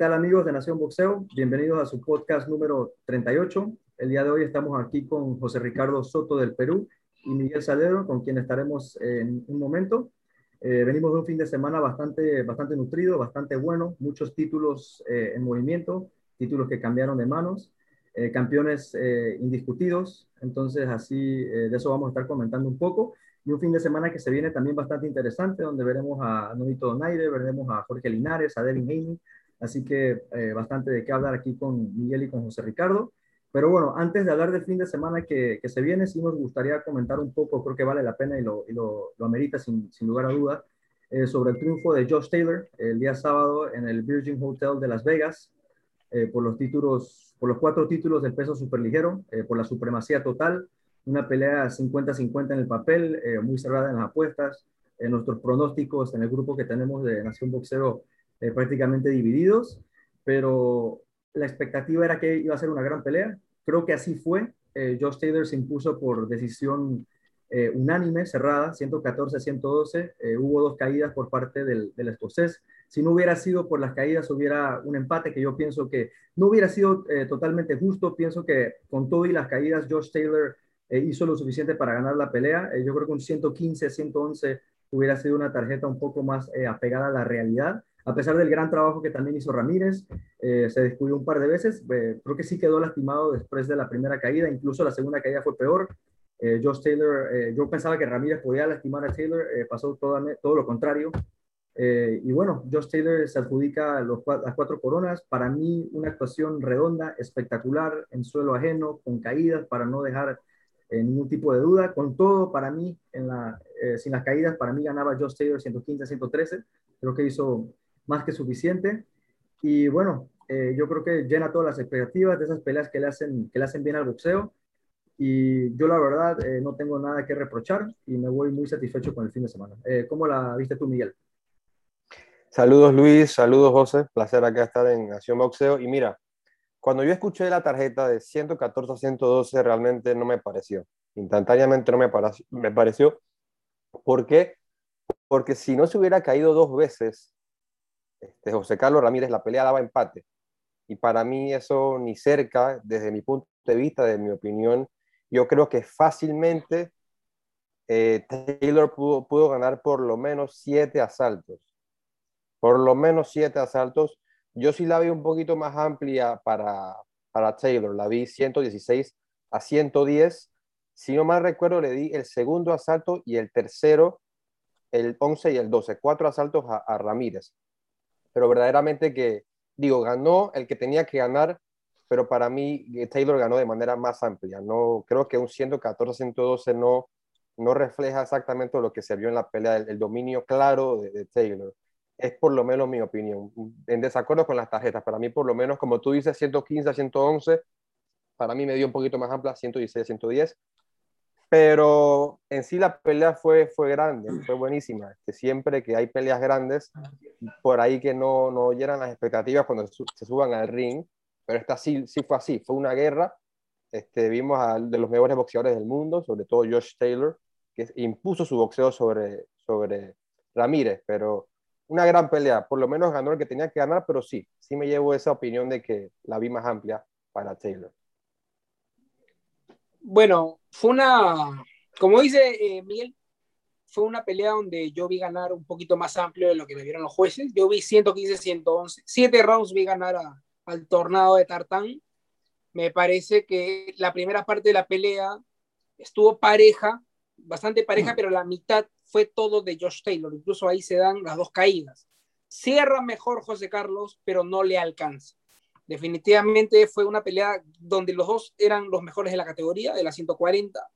¿qué tal amigos de Nación Boxeo? Bienvenidos a su podcast número 38. El día de hoy estamos aquí con José Ricardo Soto del Perú y Miguel Salero, con quien estaremos en un momento. Eh, venimos de un fin de semana bastante, bastante nutrido, bastante bueno, muchos títulos eh, en movimiento, títulos que cambiaron de manos, eh, campeones indiscutidos, entonces así de eso vamos a estar comentando un poco. Y un fin de semana que se viene también bastante interesante, donde veremos a Nonito Donaire, veremos a Jorge Linares, a Devin Haney, así que bastante de qué hablar aquí con Miguel y con José Ricardo. Pero bueno, antes de hablar del fin de semana que, que, se viene, sí nos gustaría comentar un poco, creo que vale la pena y lo, y lo, lo amerita sin, sin, lugar a duda, eh, sobre el triunfo de Josh Taylor el día sábado en el Virgin Hotel de Las Vegas eh, por los títulos, por los cuatro títulos del peso superligero, eh, por la supremacía total, una pelea 50-50 en el papel, eh, muy cerrada en las apuestas, en nuestros pronósticos en el grupo que tenemos de Nación Boxero prácticamente divididos, pero la expectativa era que iba a ser una gran pelea. Creo que así fue. Eh, Josh Taylor se impuso por decisión eh, unánime, cerrada, 114-112. Eh, hubo dos caídas por parte del, del, escocés. Si no hubiera sido por las caídas, hubiera un empate que yo pienso que no hubiera sido eh, totalmente justo. Pienso que con todo y las caídas, Josh Taylor eh, hizo lo suficiente para ganar la pelea. Eh, yo creo que un 115-111 hubiera sido una tarjeta un poco más apegada a la realidad a pesar del gran trabajo que también hizo Ramírez, eh, se descubrió un par de veces, eh, creo que sí quedó lastimado después de la primera caída, incluso la segunda caída fue peor. Eh, Josh Taylor, eh, yo pensaba que Ramírez podía lastimar a Taylor, eh, pasó todo, lo contrario. Eh, y bueno, Josh Taylor se adjudica los, las cuatro coronas, para mí una actuación redonda, espectacular, en suelo ajeno, con caídas para no dejar ningún tipo de duda. Con todo, para mí, en la, sin las caídas, para mí ganaba Josh Taylor 115-113, creo que hizo más que suficiente. Y bueno, eh, yo creo que llena todas las expectativas de esas peleas que le hacen, que le hacen bien al boxeo. Y yo la verdad eh, no tengo nada que reprochar y me voy muy satisfecho con el fin de semana. Eh, ¿Cómo la viste tú, Miguel? Saludos Luis, saludos José, placer acá estar en Nación Boxeo. Y mira, cuando yo escuché la tarjeta de 114 a 112 realmente no me pareció. Instantáneamente no me, pareció, me pareció. ¿Por qué? Porque si no se hubiera caído dos veces este, José Carlos Ramírez, la pelea daba empate. Y para mí eso ni cerca, desde mi punto de vista, de mi opinión, yo creo que fácilmente eh, Taylor pudo, ganar por lo menos siete asaltos. Por lo menos siete asaltos. Yo sí la vi un poquito más amplia para, para Taylor. La vi 116 a 110. Si no mal recuerdo, le di el segundo asalto y el tercero, el 11 y el 12. Cuatro asaltos a Ramírez pero verdaderamente que, digo, ganó el que tenía que ganar, pero para mí eh, Taylor ganó de manera más amplia. No, creo que un 114-112 no, no refleja exactamente lo que se vio en la pelea, el, el dominio claro de, de, Taylor. Es por lo menos mi opinión. En desacuerdo con las tarjetas, para mí por lo menos, como tú dices, 115-111, para mí me dio un poquito más amplia, 116-110 pero en sí la pelea fue, fue grande, fue buenísima. Este, siempre que hay peleas grandes, por ahí que no, no llenan las expectativas cuando se suban al ring, pero esta sí, sí fue así, fue una guerra. Este, vimos a de los mejores boxeadores del mundo, sobre todo Josh Taylor, que impuso su boxeo sobre, sobre Ramírez, pero una gran pelea, por lo menos ganó el que tenía que ganar, pero sí, sí me llevo esa opinión de que la vi más amplia para Taylor. Bueno, fue una, como dice eh, Miguel, fue una pelea donde yo vi ganar un poquito más amplio de lo que me vieron los jueces. Yo vi 115, 111, siete rounds vi ganar a, al tornado de Tartán. Me parece que la primera parte de la pelea estuvo pareja, bastante pareja, mm. pero la mitad fue todo de Josh Taylor. Incluso ahí se dan las dos caídas. Cierra mejor José Carlos, pero no le alcanza. Definitivamente fue una pelea donde los dos eran los mejores de la categoría, de la 140.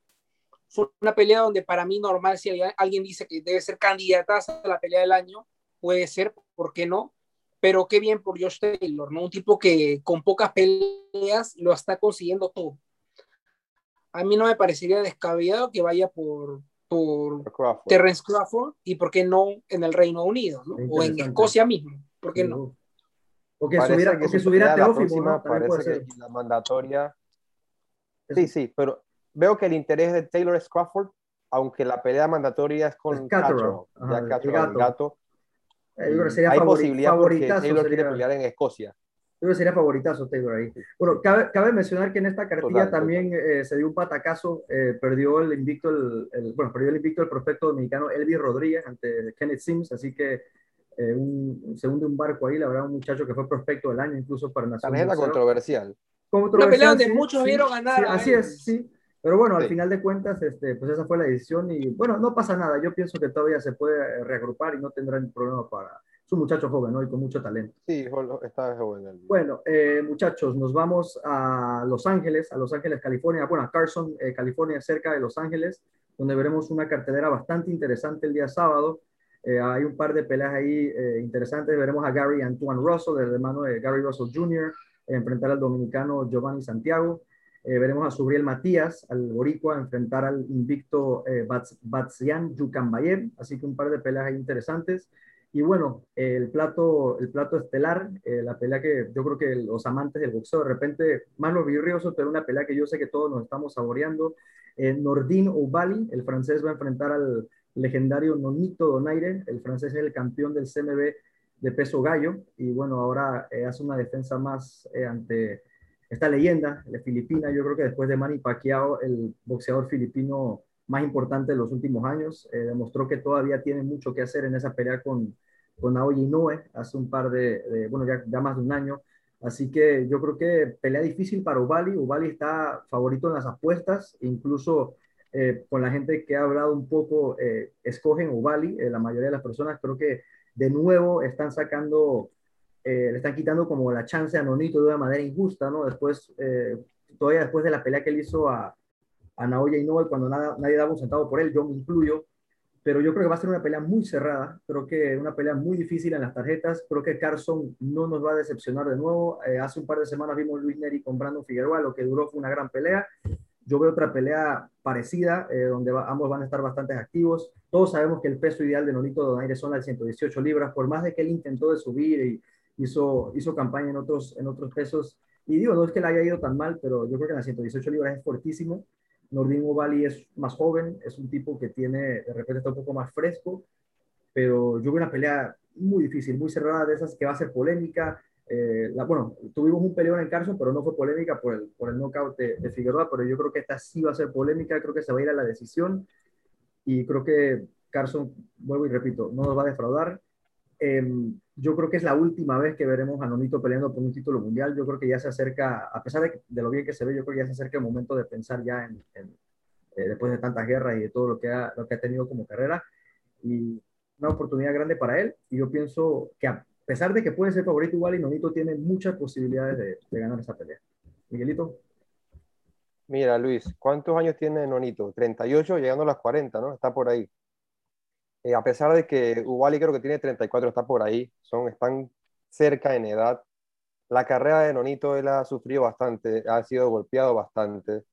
Fue una pelea donde para mí normal, si alguien dice que debe ser candidata a la pelea del año, puede ser, ¿por qué no? Pero qué bien por Josh Taylor, ¿no? Un tipo que con pocas peleas lo está consiguiendo todo. A mí no me parecería descabellado que vaya por, por Crawford. Terrence Crawford y por qué no en el Reino Unido, ¿no? O en Escocia mismo, ¿por qué no? O que parece subiera, que, que subiera Teófimo, ¿no? Parece que la mandatoria... Sí, sí, pero veo que el interés de Taylor Crawford, aunque la pelea mandatoria es con Catterall, ya Catterall, el gato. Eh, yo creo que sería Hay favori- posibilidad porque Taylor quiere sería- pelear en Escocia. Yo creo que sería favoritazo Taylor ahí. Bueno, cabe, cabe mencionar que en esta cartilla Total, también eh, se dio un patacazo, eh, perdió el invicto, el, el- bueno, perdió el invicto el prospecto dominicano Elvis Rodríguez ante Kenneth Sims, así que eh, un, segundo un barco ahí, la verdad, un muchacho que fue prospecto del año incluso para Nación Tarjeta Boxeo. controversial. Controversial, Una pelea donde sí, muchos sí, vieron ganar sí, así es, sí. Pero bueno, al final de cuentas, este, pues esa fue la decisión y bueno, no pasa nada. Yo pienso que todavía se puede eh, reagrupar y no tendrán problema para... Es un muchacho joven, ¿no? Y con mucho talento. Sí, está joven. el- Bueno, eh, muchachos, nos vamos a Los Ángeles, a Los Ángeles, California. Bueno, a Carson, eh, California, cerca de Los Ángeles, donde veremos una cartelera bastante interesante el día sábado. Eh, hay un par de peleas ahí eh, interesantes. Veremos a Gary Antoine Russell, el hermano de Gary Russell Jr., enfrentar al dominicano Giovanni Santiago. Eh, veremos a Subriel Matías, al boricua, enfrentar al invicto Bats- Batsian Yucambayev. Así que un par de peleas ahí interesantes. Y bueno, el plato, el plato estelar, la pelea que yo creo que los amantes del boxeo, de repente, más los pero una pelea que yo sé que todos nos estamos saboreando. Eh, Nordin Oubali, el francés, va a enfrentar al legendario Nonito Donaire. El francés es el campeón del CMB de peso gallo. Y bueno, ahora eh, hace una defensa más eh, ante esta leyenda, la filipina. Yo creo que después de Manny Pacquiao, el boxeador filipino más importante de los últimos años, eh, demostró que todavía tiene mucho que hacer en esa pelea con, con Aoyi Inoue hace un par de, de bueno, ya, ya, más de un año. Así que yo creo que pelea difícil para Ubali. Ubali está favorito en las apuestas, incluso eh, con la gente que ha hablado un poco, eh, escogen Ubali. Eh, la mayoría de las personas creo que de nuevo están sacando, eh, le están quitando como la chance a Nonito de una manera injusta, ¿no? Después, todavía después de la pelea que él hizo a, a Naoya Inoue, cuando nadie daba un centavo por él, yo me incluyo, pero yo creo que va a ser una pelea muy cerrada, creo que una pelea muy difícil en las tarjetas, creo que Carson no nos va a decepcionar de nuevo, hace un par de semanas vimos Luis Neri con Brandon Figueroa, lo que duró fue una gran pelea, yo veo otra pelea parecida, eh, donde va, ambos van a estar bastante activos, todos sabemos que el peso ideal de Nonito Donaire son las 118 libras, por más de que él intentó de subir y hizo, hizo campaña en otros, en otros pesos, y digo, no es que le haya ido tan mal, pero yo creo que en las 118 libras es fuertísimo, Nordin Ovali es más joven, es un tipo que tiene, de repente está un poco más fresco, pero yo veo una pelea muy difícil, muy cerrada, de esas que va a ser polémica. Eh, la, bueno, tuvimos un peleón en Carson, pero no fue polémica por el, por el knockout de, de, Figueroa, pero yo creo que esta sí va a ser polémica, creo que se va a ir a la decisión y creo que Carson, vuelvo y repito, no nos va a defraudar. Eh, yo creo que es la última vez que veremos a Nonito peleando por un título mundial. Yo creo que ya se acerca, a pesar de, de lo bien que se ve, yo creo que ya se acerca el momento de pensar ya en, en eh, después de tantas guerras y de todo lo que, ha, lo que ha tenido como carrera. Y una oportunidad grande para él. Y yo pienso que pesar de que puede ser favorito igual, y Nonito tiene muchas posibilidades de, de ganar esta pelea. Miguelito. Mira, Luis, ¿cuántos años tiene Nonito? 38, llegando a las 40, ¿no? Está por ahí. Eh, a pesar de que Ubali creo que tiene 34, está por ahí, son, están cerca en edad. La carrera de Nonito él ha sufrido bastante, ha sido golpeado bastante,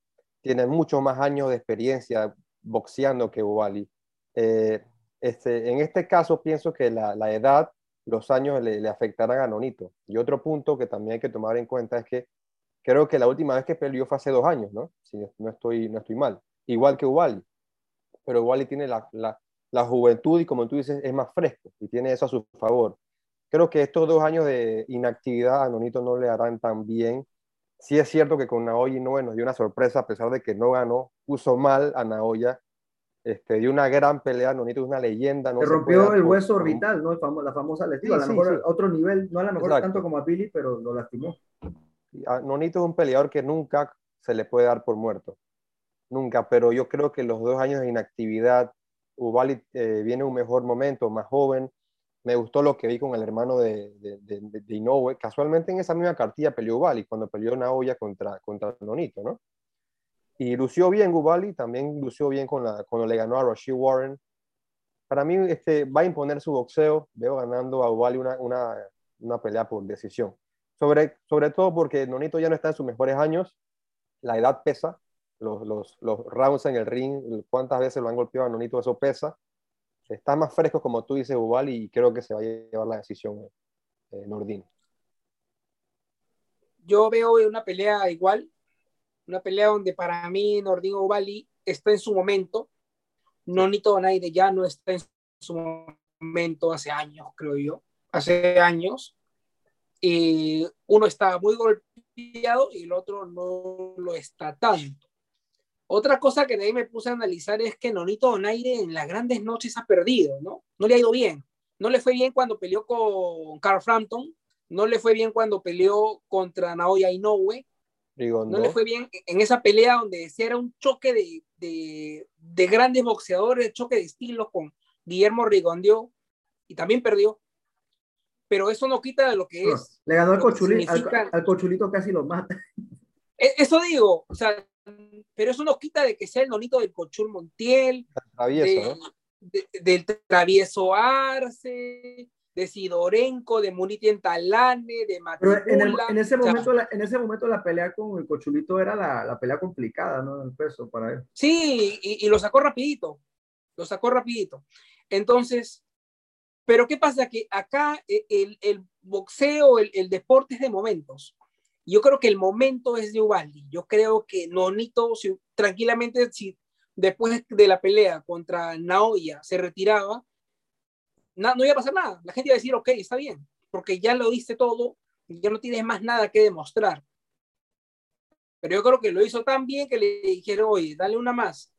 tiene muchos más años de experiencia boxeando que Ubali. Eh, este, en este caso pienso que la, la edad, los años le, le, afectarán a Nonito. Y otro punto que también hay que tomar en cuenta es que creo que la última vez que peleó fue hace dos años, ¿no? Si no estoy, mal. Igual que Ubali. Pero Ubali tiene la juventud y como tú dices es más fresco y tiene eso a su favor. Creo que estos dos años de inactividad a Nonito no le harán tan bien. Sí es cierto que con Naoya Inoue nos dio una sorpresa a pesar de que no ganó, puso mal a Naoya, este, dio una gran pelea, Nonito es una leyenda. No se rompió el hueso por, orbital, ¿no? La famosa lesión, sí, a lo mejor sí, sí. otro nivel, no a lo mejor Exacto. tanto como a Billy, pero lo lastimó. A Nonito es un peleador que nunca se le puede dar por muerto, nunca, pero yo creo que los dos años de inactividad, Ubali eh, viene un mejor momento, más joven. Me gustó lo que vi con el hermano de, de, de, de Inoue. Casualmente en esa misma cartilla peleó Ubali cuando peleó Naoya contra, contra Nonito, ¿no? Y lució bien Ubali, también lució bien con la, cuando le ganó a Rashid Warren. Para mí este, va a imponer su boxeo. Veo ganando a Ubali una, una, una pelea por decisión. Sobre, sobre todo porque Nonito ya no está en sus mejores años. La edad pesa los, los, los, rounds en el ring, cuántas veces lo han golpeado a Nonito, eso pesa. Está más fresco, como tú dices, Ubal, y creo que se va a llevar la decisión eh, Nordin. Yo veo una pelea igual, una pelea donde para mí Nordin Ubali está en su momento. Nonito Donaire ya no está en su momento hace años, creo yo, hace años. Y uno está muy golpeado y el otro no lo está tanto. Otra cosa que de ahí me puse a analizar es que Nonito Donaire en las grandes noches ha perdido, ¿no? No le ha ido bien. No le fue bien cuando peleó con Carl Frampton, no le fue bien cuando peleó contra Naoya Inoue, no le fue bien en esa pelea donde decía era un choque de, de, de grandes boxeadores, choque de estilos con Guillermo Rigondeau y también perdió. Pero eso no quita de lo que es. Le ganó al, cochulito, al, cochulito, casi lo mata. E, eso digo, o sea, pero eso no quita de que sea el nonito del Cochul Montiel, del travieso Arce, de Sidorenko, de Muniti Talane, de Matibula. En, en, ese momento, la, en ese momento la pelea con el Cochulito era la, la pelea complicada, ¿no? El peso para él. Sí, y, y, lo sacó rapidito, lo sacó rapidito. Entonces, pero ¿qué pasa? Que acá e, el, el boxeo, el, el, deporte es de momentos. Yo creo que el momento es de Ubaldi. Yo creo que Nonito, si, tranquilamente, si después de la pelea contra Naoya se retiraba, no, iba a pasar nada. La gente iba a decir, ok, está bien, porque ya lo diste todo, ya no tienes más nada que demostrar. Pero yo creo que lo hizo tan bien que le dijeron, oye, dale una más.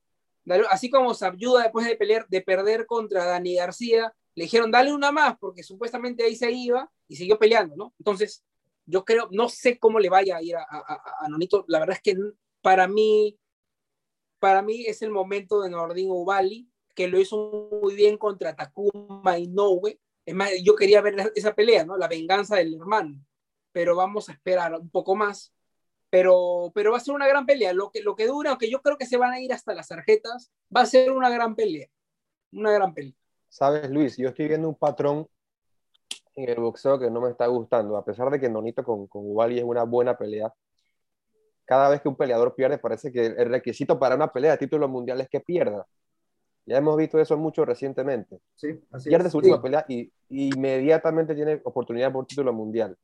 así como se ayuda después de, pelear, de perder contra Dani García, le dijeron, dale una más, porque supuestamente ahí se iba y siguió peleando, ¿no? Entonces, yo creo, no sé cómo le vaya a ir a, a, Nonito. La verdad es que para mí, para mí es el momento de Nordin Ubali que lo hizo muy bien contra Takuma Inoue. Es más, yo quería ver esa pelea, ¿no? La venganza del hermano. Pero vamos a esperar un poco más. Pero, pero va a ser una gran pelea. Lo que, lo que dura, aunque yo creo que se van a ir hasta las tarjetas, va a ser una gran pelea. Una gran pelea. Sabes, Luis, yo estoy viendo un patrón en el boxeo que no me está gustando. A pesar de que Nonito con, con Ubali es una buena pelea, cada vez que un peleador pierde, parece que el requisito para una pelea de título mundial es que pierda. Ya hemos visto eso mucho recientemente. Sí, así Pierde su última pelea y, inmediatamente tiene oportunidad por título mundial.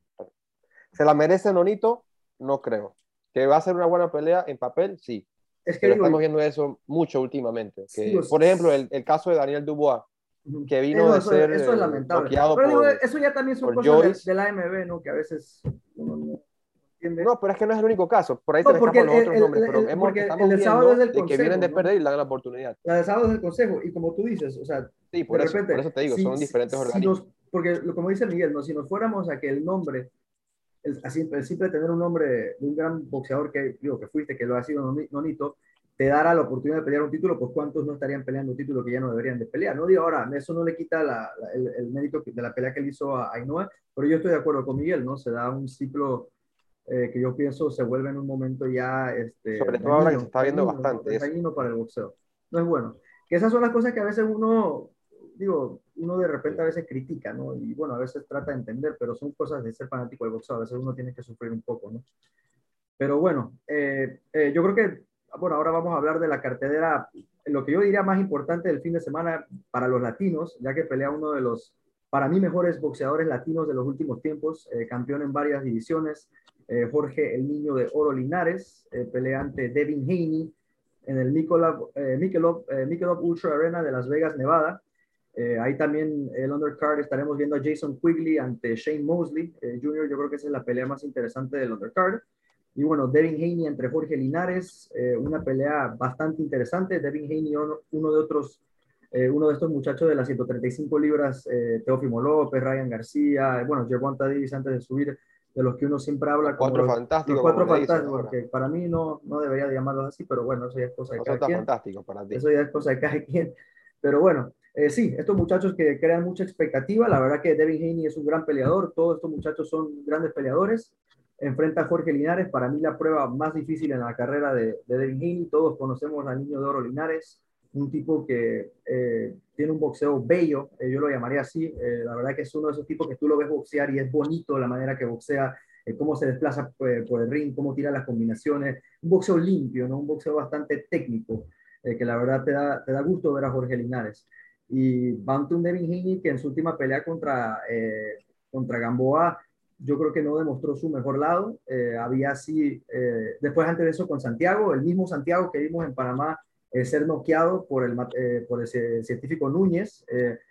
¿Se la merece Nonito? No creo. ¿Que va a ser una buena pelea en papel? Sí. Es que Pero estamos viendo eso mucho últimamente. Que, por ejemplo, el, el, caso de Daniel Dubois, que vino de ser eso es eh, lamentable. Pero eso ya también son cosas de, la AMB, ¿no? Que a veces no, pero es que no es el único caso. Por ahí se escapan los otros nombres. Pero hemos, porque estamos el sábado es del consejo, de que vienen de perder y le dan la oportunidad. La de sábado es del consejo. Y como tú dices, o sea, sí, por, eso, repente, por eso te digo, son diferentes si organismos. porque, como dice Miguel, ¿no? si nos fuéramos a que el nombre, el, así, el simple tener un nombre de un gran boxeador que, digo, que fuiste, que lo ha sido Nonito, te dará la oportunidad de pelear un título, pues cuántos no estarían peleando un título que ya no deberían de pelear. No digo ahora, eso no le quita la, el, el, mérito de la pelea que él hizo a Ainhoa, pero yo estoy de acuerdo con Miguel, ¿no? Se da un ciclo eh, que yo pienso se vuelve en un momento ya... Este, Sobre todo ahora que se está viendo bastante. Es para el boxeo. No es bueno. Que esas son las cosas que a veces uno, digo, uno de repente a veces critica, ¿no? Y bueno, a veces trata de entender, pero son cosas de ser fanático del boxeo. A veces uno tiene que sufrir un poco, ¿no? Pero bueno, eh, eh, yo creo que, bueno, ahora vamos a hablar de la cartelera, lo que yo diría más importante del fin de semana para los latinos, ya que pelea uno de los, para mí, mejores boxeadores latinos de los últimos tiempos, campeón en varias divisiones, eh, Jorge el Niño de Oro Linares, eh, peleante Devin Haney en el Michelob, eh, Ultra Arena de Las Vegas, Nevada. ahí también el undercard estaremos viendo a Jason Quigley ante Shane Mosley Jr. Yo creo que esa es la pelea más interesante del undercard. Y bueno, Devin Haney entre Jorge Linares, una pelea bastante interesante. Devin Haney, uno, de otros, uno de estos muchachos de las 135 libras, Teófimo López, Ryan García, bueno, Gervonta Davis antes de subir de los que uno siempre habla. Cuatro fantásticos. cuatro fantásticos, porque para mí no, no debería llamarlos así, pero bueno, eso ya es cosa de cada quien. fantástico para ti. Eso ya es cosa de cada quien. Pero bueno, eh, sí, estos muchachos que crean mucha expectativa, la verdad que Devin Haney es un gran peleador, todos estos muchachos son grandes peleadores. Enfrenta a Jorge Linares, para mí la prueba más difícil en la carrera de, de Devin Haney, todos conocemos al niño de oro Linares, un tipo que eh, tiene un boxeo bello, eh, yo lo llamaría así, eh, la verdad que es uno de esos tipos que tú lo ves boxear y es bonito la manera que boxea, cómo se desplaza por, el ring, cómo tira las combinaciones, un boxeo limpio, ¿no? un boxeo bastante técnico, que la verdad te da, te da gusto ver a Jorge Linares. Y Bantum Devin Haney, que en su última pelea contra, contra Gamboa, yo creo que no demostró su mejor lado. había así, después antes de eso con Santiago, el mismo Santiago que vimos en Panamá ser noqueado por el, por ese científico Núñez.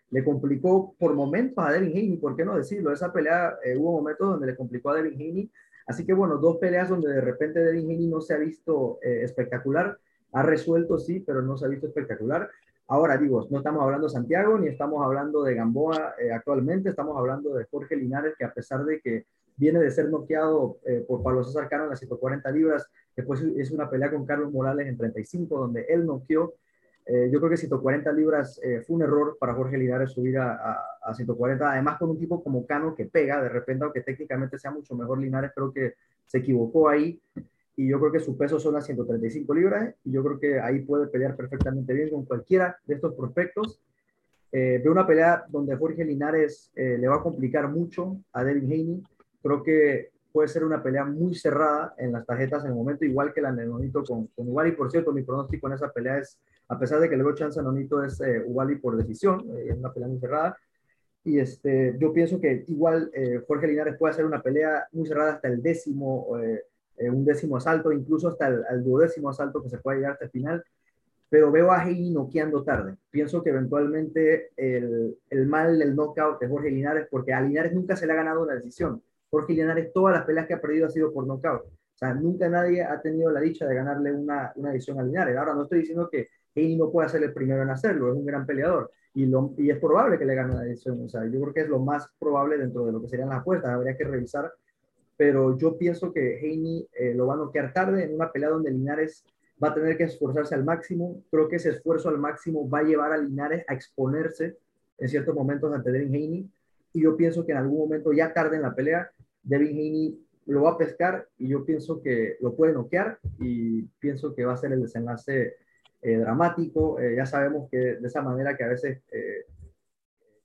le complicó por momentos a Devin Haney, ¿por qué no decirlo? Esa pelea hubo momentos donde le complicó a Devin Haney. Así que bueno, dos peleas donde de repente Devin Haney no se ha visto espectacular. Ha resuelto, sí, pero no se ha visto espectacular. Ahora digo, no estamos hablando de Santiago ni estamos hablando de Gamboa eh, actualmente, estamos hablando de Jorge Linares, que a pesar de que viene de ser noqueado eh, por Pablo César Cano en las 140 libras, después es una pelea con Carlos Morales en 35, donde él noqueó. Eh, yo creo que 140 libras fue un error para Jorge Linares subir a, a, 140, además con un tipo como Cano que pega, de repente, aunque técnicamente sea mucho mejor Linares, creo que se equivocó ahí y yo creo que su peso son las 135 libras y yo creo que ahí puede pelear perfectamente bien con cualquiera de estos prospectos. Eh, veo una pelea donde Jorge Linares eh, le va a complicar mucho a Devin Haney. Creo que puede ser una pelea muy cerrada en las tarjetas en el momento, igual que la de Nonito con, con Y Por cierto, mi pronóstico en esa pelea es, a pesar de que luego chance a Nonito es eh, por decisión, eh, es una pelea muy cerrada. Y este, yo pienso que igual eh, Jorge Linares puede hacer una pelea muy cerrada hasta el décimo eh, un décimo asalto, incluso hasta el, duodécimo asalto que se puede llegar hasta el final, pero veo a Heini noqueando tarde. Pienso que eventualmente el, el mal del knockout de Jorge Linares, porque a Linares nunca se le ha ganado una decisión. Jorge Linares, todas las peleas que ha perdido ha sido por knockout. O sea, nunca nadie ha tenido la dicha de ganarle una, una decisión a Linares. Ahora, no estoy diciendo que Heini no pueda ser el primero en hacerlo, es un gran peleador y, lo, y es probable que le gane una decisión. O sea, yo creo que es lo más probable dentro de lo que serían las apuestas. Habría que revisar pero yo pienso que Heini eh, lo va a noquear tarde en una pelea donde Linares va a tener que esforzarse al máximo. Creo que ese esfuerzo al máximo va a llevar a Linares a exponerse en ciertos momentos ante Devin Haney. Y yo pienso que en algún momento, ya tarde en la pelea, Devin Haney lo va a pescar y yo pienso que lo puede noquear y pienso que va a ser el desenlace eh, dramático. Eh, ya sabemos que de esa manera que a veces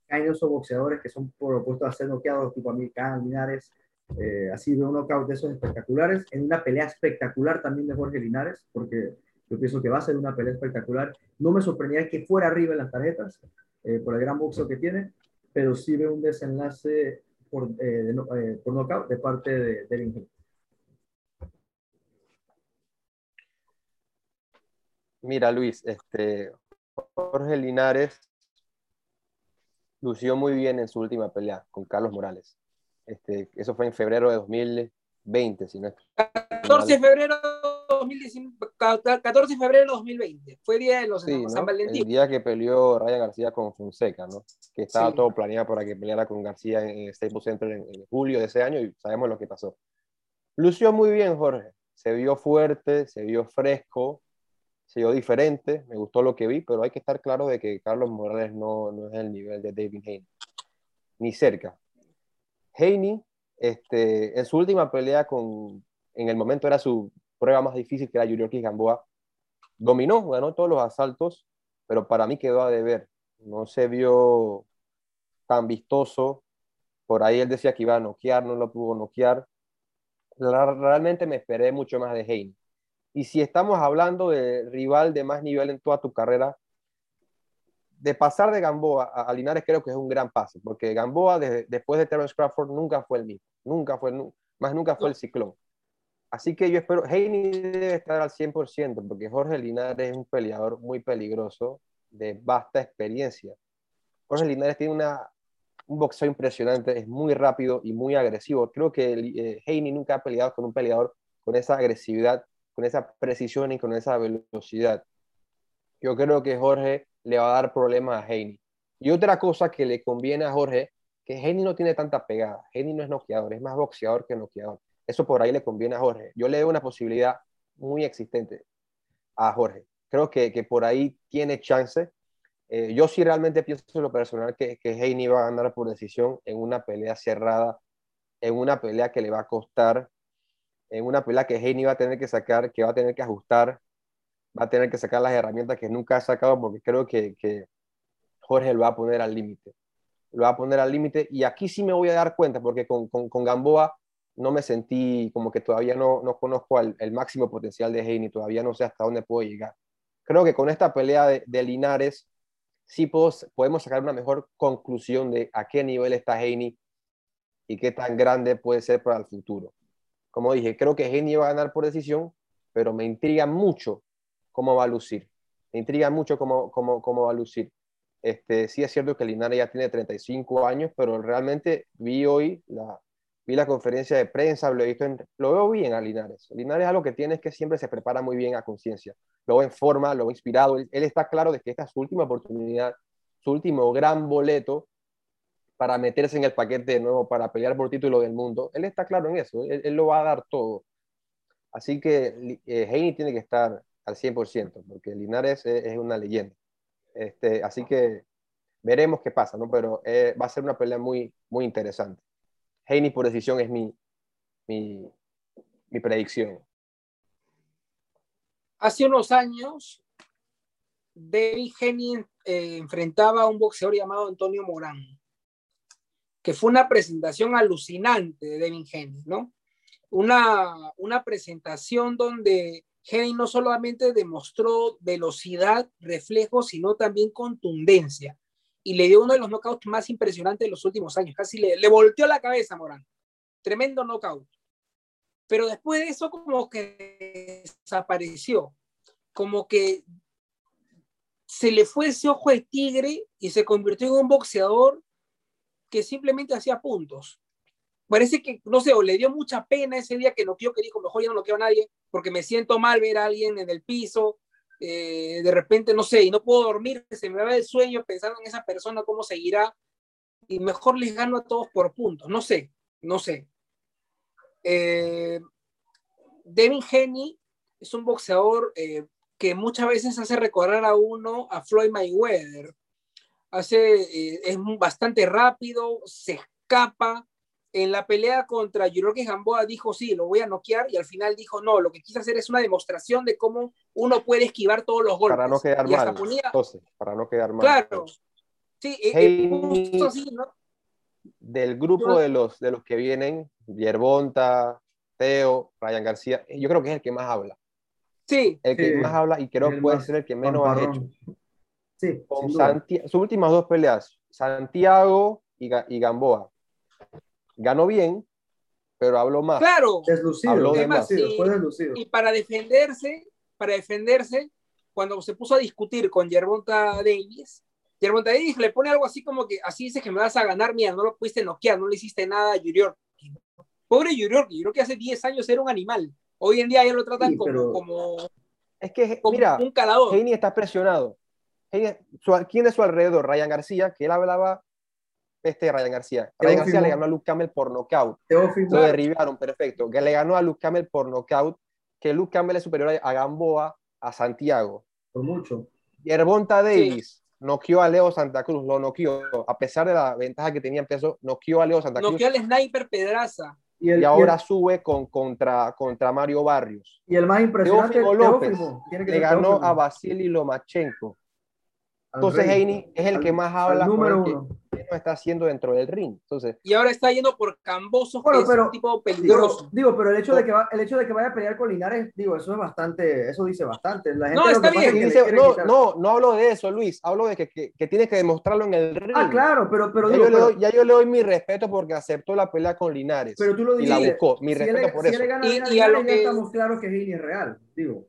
caen esos boxeadores que son propuestos a ser noqueados, tipo Americano, Linares, eh, ha sido un knockout de esos espectaculares, en una pelea espectacular también de Jorge Linares, porque yo pienso que va a ser una pelea espectacular. No me sorprendería que fuera arriba en las tarjetas, eh, por el gran boxeo que tiene, pero sí veo un desenlace por, eh, eh, por knockout de parte de Devin Mira, Luis, este, Jorge Linares lució muy bien en su última pelea con Carlos Morales. Este, eso fue en febrero de 2020, si no 14 de febrero de 14 de febrero de 2020. Fue día de los San Valentín. El día que peleó Ryan García con Fonseca, ¿no? Que estaba todo planeado para que peleara con García en Staples Center en, julio de ese año y sabemos lo que pasó. Lució muy bien, Jorge. Se vio fuerte, se vio fresco, se vio diferente. Me gustó lo que vi, pero hay que estar claro de que Carlos Morales no, no es el nivel de David Haney. Ni cerca. Haney, este, en su última pelea con, en el momento era su prueba más difícil, que era Yuriorkis Gamboa, dominó, ganó todos los asaltos, pero para mí quedó a deber. No se vio tan vistoso. Por ahí él decía que iba a noquear, no lo pudo noquear. Realmente me esperé mucho más de Haney. Y si estamos hablando de rival de más nivel en toda tu carrera, de pasar de Gamboa a, Linares creo que es un gran paso, porque Gamboa después de Terence Crawford nunca fue el mismo, nunca fue, más nunca fue el ciclón. Así que yo espero, Heini debe estar al 100%, porque Jorge Linares es un peleador muy peligroso, de vasta experiencia. Jorge Linares tiene una, un boxeo impresionante, es muy rápido y muy agresivo. Creo que eh, nunca ha peleado con un peleador con esa agresividad, con esa precisión y con esa velocidad. Yo creo que Jorge le va a dar problemas a Heini. Y otra cosa que le conviene a Jorge, que Heini no tiene tanta pegada. Heini no es noqueador, es más boxeador que noqueador. Eso por ahí le conviene a Jorge. Yo le doy una posibilidad muy existente a Jorge. Creo que, que por ahí tiene chance. Eh, yo sí realmente pienso en lo personal que, que Heini va a ganar por decisión en una pelea cerrada, en una pelea que le va a costar, en una pelea que Heini va a tener que sacar, que va a tener que ajustar, va a tener que sacar las herramientas que nunca ha sacado porque creo que, que Jorge lo va a poner al límite. Lo va a poner al límite y aquí sí me voy a dar cuenta porque con, con, Gamboa no me sentí como que todavía no, no conozco el, máximo potencial de Heini, todavía no sé hasta dónde puedo llegar. Creo que con esta pelea de, Linares sí podemos sacar una mejor conclusión de a qué nivel está Heini y qué tan grande puede ser para el futuro. Como dije, creo que Heini va a ganar por decisión, pero me intriga mucho cómo va a lucir. me intriga mucho cómo, cómo, cómo va a lucir. Este, sí es cierto que Linares ya tiene 35 años, pero realmente vi hoy la, vi la conferencia de prensa, lo, he visto lo veo bien a Linares. Linares algo que tiene es que siempre se prepara muy bien a conciencia. Lo veo en forma, lo veo inspirado. Él, está claro de que esta es su última oportunidad, su último gran boleto para meterse en el paquete de nuevo, para pelear por título del mundo. Él está claro en eso, él, lo va a dar todo. Así que eh, Heini tiene que estar al 100%, porque Linares es, una leyenda. Este, así que veremos qué pasa, ¿no? Pero eh, va a ser una pelea muy, muy interesante. Heini por decisión es mi, mi, predicción. Hace unos años, David Heini eh, enfrentaba a un boxeador llamado Antonio Morán, que fue una presentación alucinante de David Heini, ¿no? Una, una presentación donde Heini no solamente demostró velocidad, reflejo, sino también contundencia y le dio uno de los knockouts más impresionantes de los últimos años. Casi le, le volteó la cabeza a Morán. Tremendo knockout. Pero después de eso como que desapareció. Como que se le fue ese ojo de tigre y se convirtió en un boxeador que simplemente hacía puntos. Parece que, no sé, o le dio mucha pena ese día que noqueó, que dijo, mejor ya no noqueo a nadie, porque me siento mal ver a alguien en el piso, eh, de repente, no sé, y no puedo dormir, se me va el sueño pensando en esa persona, cómo seguirá, y mejor les gano a todos por puntos, no sé, no sé. Eh, Devin Haney es un boxeador eh, que muchas veces hace recordar a uno a Floyd Mayweather. Hace, es bastante rápido, se escapa, en la pelea contra Yuroki Gamboa dijo, sí, lo voy a noquear, y al final dijo, no, lo que quise hacer es una demostración de cómo uno puede esquivar todos los golpes. Para no quedar mal, entonces, para no quedar mal. Claro, sí, eh, eh, así, ¿no? Del grupo de los, de los que vienen, Yerbonta, Teo, Ryan García, yo creo que es el que más habla. Sí. El que más habla y creo que puede ser el que menos ha hecho. Sí, Con sus últimas dos peleas, Santiago y, y Gamboa ganó bien, pero habló más. Claro, deslucido, Y para defenderse, para defenderse, cuando se puso a discutir con Yerbonta Davis, Yerbonta Davis le pone algo así como que así dice que me vas a ganar, mira, no lo pudiste noquear, no le hiciste nada a Yurior. Pobre Yurior, yo creo que hace 10 años era un animal. Hoy en día ya lo tratan como, como, Es que, mira, un calador. Heini está presionado. ¿Quién de su alrededor? Ryan García, que él hablaba este Ryan García. Ryan García le ganó a Luke Campbell por knockout. Lo derribaron, perfecto. Que le ganó a Luke Campbell por knockout. Que Luke Campbell es superior a Gamboa, a Santiago. Por mucho. Y Herbonta Davis noqueó a Leo Santa Cruz, lo noqueó. A pesar de la ventaja que tenía en peso, noqueó a Leo Santa Cruz. Noqueó al sniper Pedraza. Y, ahora sube con, contra, contra Mario Barrios. Y el más impresionante, López, le ganó a Vasily Lomachenko. Entonces Heini es el que más habla. número uno no está haciendo dentro del ring. Entonces, y ahora está yendo por Camboso, que es un tipo peligroso. Digo, pero el hecho, de que el hecho de que vaya a pelear con Linares, digo, eso es bastante, eso dice bastante. La gente no, está bien. no, no, no hablo de eso, Luis, hablo de que, que, que, tienes que demostrarlo en el ring. Ah, claro, pero, pero, ya, digo, yo le doy, ya yo le doy mi respeto porque aceptó la pelea con Linares. Pero tú lo dices. Y la buscó, mi respeto por eso. y, a lo que estamos claros que es real, digo.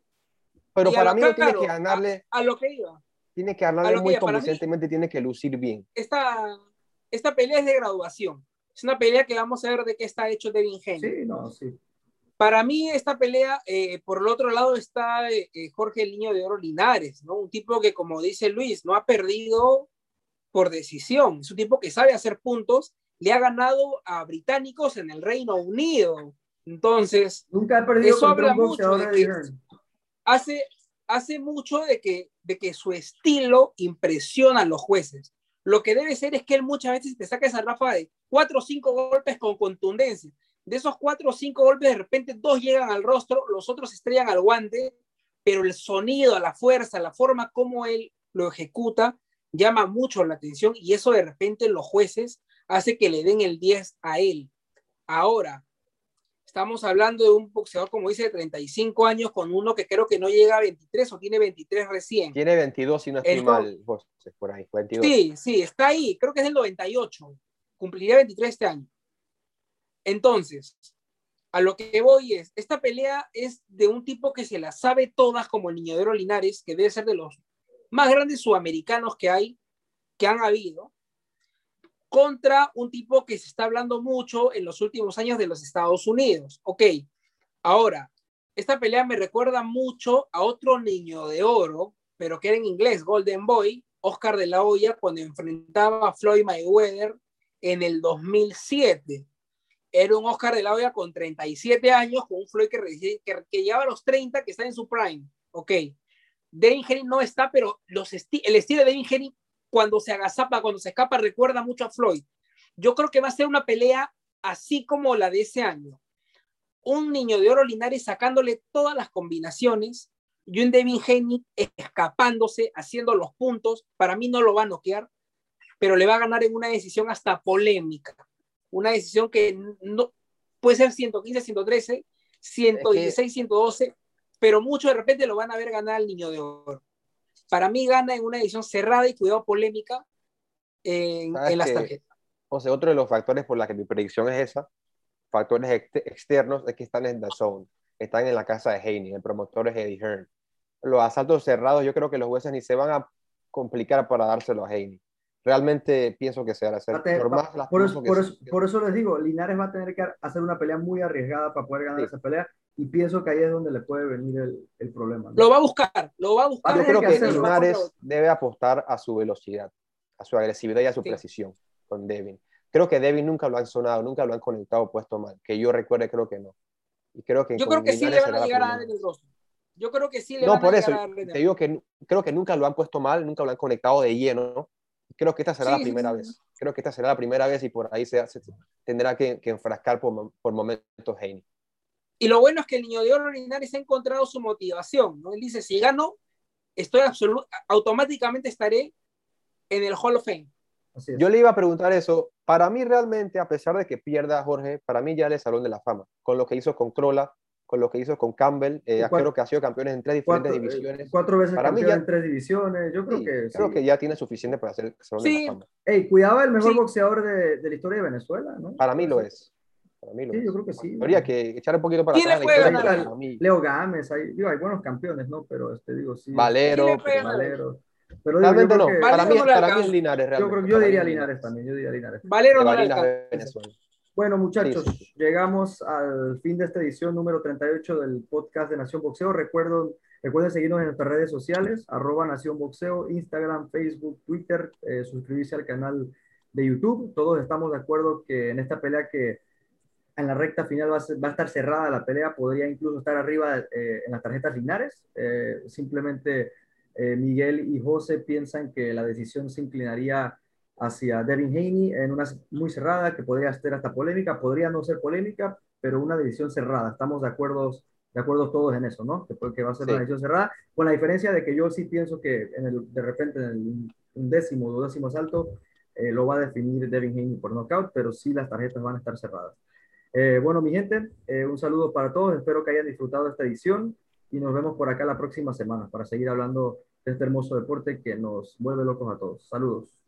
Pero para mí no tiene que ganarle. A, lo que iba. Tiene que ganarle muy convincentemente, tiene que lucir bien. Esta, esta pelea es de graduación. Es una pelea que vamos a ver de qué está hecho Devin Haney. Sí, no, sí. Para mí, esta pelea, eh, por el otro lado está eh, Jorge el Niño de Oro Linares, ¿no? Un tipo que, como dice Luis, no ha perdido por decisión. Es un tipo que sabe hacer puntos. Le ha ganado a británicos en el Reino Unido. Entonces, nunca ha perdido eso habla mucho de que hace, hace mucho de que, de que su estilo impresiona a los jueces. Lo que debe ser es que él muchas veces te saca esa rafa de cuatro o cinco golpes con contundencia. De esos cuatro o cinco golpes, de repente dos llegan al rostro, los otros estrellan al guante, pero el sonido, la fuerza, la forma como él lo ejecuta, llama mucho la atención y eso de repente los jueces hace que le den el 10 a él. Ahora, Estamos hablando de un boxeador, como dice, de 35 años, con uno que creo que no llega a 23 o tiene 23 recién. Tiene 22, si no estoy mal, por ahí, 22. Sí, sí, está ahí, creo que es del 98. Cumpliría 23 este año. Entonces, a lo que voy es, esta pelea es de un tipo que se la sabe todas como el Niño de Linares, que debe ser de los más grandes sudamericanos que hay, que han habido, contra un tipo que se está hablando mucho en los últimos años de los Estados Unidos. Ok, ahora, esta pelea me recuerda mucho a otro niño de oro, pero que era en inglés, Golden Boy, Oscar de la Hoya, cuando enfrentaba a Floyd Mayweather en el 2007. Era un Oscar de la Hoya con 37 años, con un Floyd que, que, que lleva los 30, que está en su prime. Ok. Devin Henry no está, pero los el estilo de Devin Henry cuando se agazapa, cuando se escapa, recuerda mucho a Floyd. Yo creo que va a ser una pelea así como la de ese año. Un niño de oro Linares sacándole todas las combinaciones y un Devin Haney escapándose, haciendo los puntos. Para mí no lo va a noquear, pero le va a ganar en una decisión hasta polémica. Una decisión que no puede ser 115, 113, 116, 112, pero mucho de repente lo van a ver ganar al niño de oro. Para mí gana en una edición cerrada y cuidado polémica en, las tarjetas. O sea, otro de los factores por la que mi predicción es esa, factores externos, es que están en The Zone, están en la casa de Haney, el promotor es Eddie Hearn. Los asaltos cerrados, yo creo que los jueces ni se van a complicar para dárselo a Haney. Realmente pienso que se hará hacer. Por, eso, por, eso, les digo, Linares va a tener que hacer una pelea muy arriesgada para poder ganar esa pelea y pienso que ahí es donde le puede venir el, el problema. Lo va a buscar, lo va a buscar. Yo creo que, Linares debe apostar a su velocidad, a su agresividad y a su precisión con Devin. Creo que Devin nunca lo han sonado, nunca lo han conectado puesto mal. Que yo recuerde, creo que no. Y creo que yo creo que sí le van a llegar a rostro. Yo creo que sí le no, van por a eso, llegar a te digo que creo que nunca lo han puesto mal, nunca lo han conectado de lleno. Creo que esta será la primera vez. Creo que esta será la primera vez y por ahí se, tendrá que, que enfrascar por, por momentos Haney. Y lo bueno es que el niño de oro Linares ha encontrado su motivación, ¿no? Él dice, si gano, estoy automáticamente estaré en el Hall of Fame. Yo le iba a preguntar eso. Para mí realmente, a pesar de que pierda Jorge, para mí ya es el Salón de la Fama. Con lo que hizo con Crola, con lo que hizo con Campbell, eh, creo que ha sido campeón en tres diferentes eh, divisiones. cuatro veces para campeón mí ya, en tres divisiones. Yo creo que creo que ya tiene suficiente para hacer el Salón de la Fama. Ey, cuidaba el mejor boxeador de, de, la historia de Venezuela, ¿no? Para mí lo es sí, yo creo que sí. Habría que echar un poquito para atrás. Leo Gámez, hay, digo, hay buenos campeones, ¿no? Pero este, digo, sí. Valero. Valero. Pero realmente no. Para mí, para mí es Linares, realmente. Yo, creo, yo diría Linares también. Yo diría Linares. Valero no Bueno, muchachos, llegamos al fin de esta edición número 38 del podcast de Nación Boxeo. Recuerdo, recuerden seguirnos en nuestras redes sociales, arroba Nación Boxeo, Instagram, Facebook, Twitter, eh, suscribirse al canal de YouTube. Todos estamos de acuerdo que en esta pelea que en la recta final va a, estar cerrada la pelea, podría incluso estar arriba eh, en las tarjetas Linares. Eh, simplemente eh, Miguel y José piensan que la decisión se inclinaría hacia Devin Haney en una muy cerrada, que podría ser hasta polémica, podría no ser polémica, pero una decisión cerrada. Estamos de acuerdo, de acuerdo todos en eso, ¿no? Que, que va a ser una decisión cerrada, con la diferencia de que yo sí pienso que en el, de repente en el décimo o décimo salto lo va a definir Devin Haney por knockout, pero sí las tarjetas van a estar cerradas. Eh, bueno, mi gente, eh, un saludo para todos. Espero que hayan disfrutado esta edición y nos vemos por acá la próxima semana para seguir hablando de este hermoso deporte que nos vuelve locos a todos. Saludos.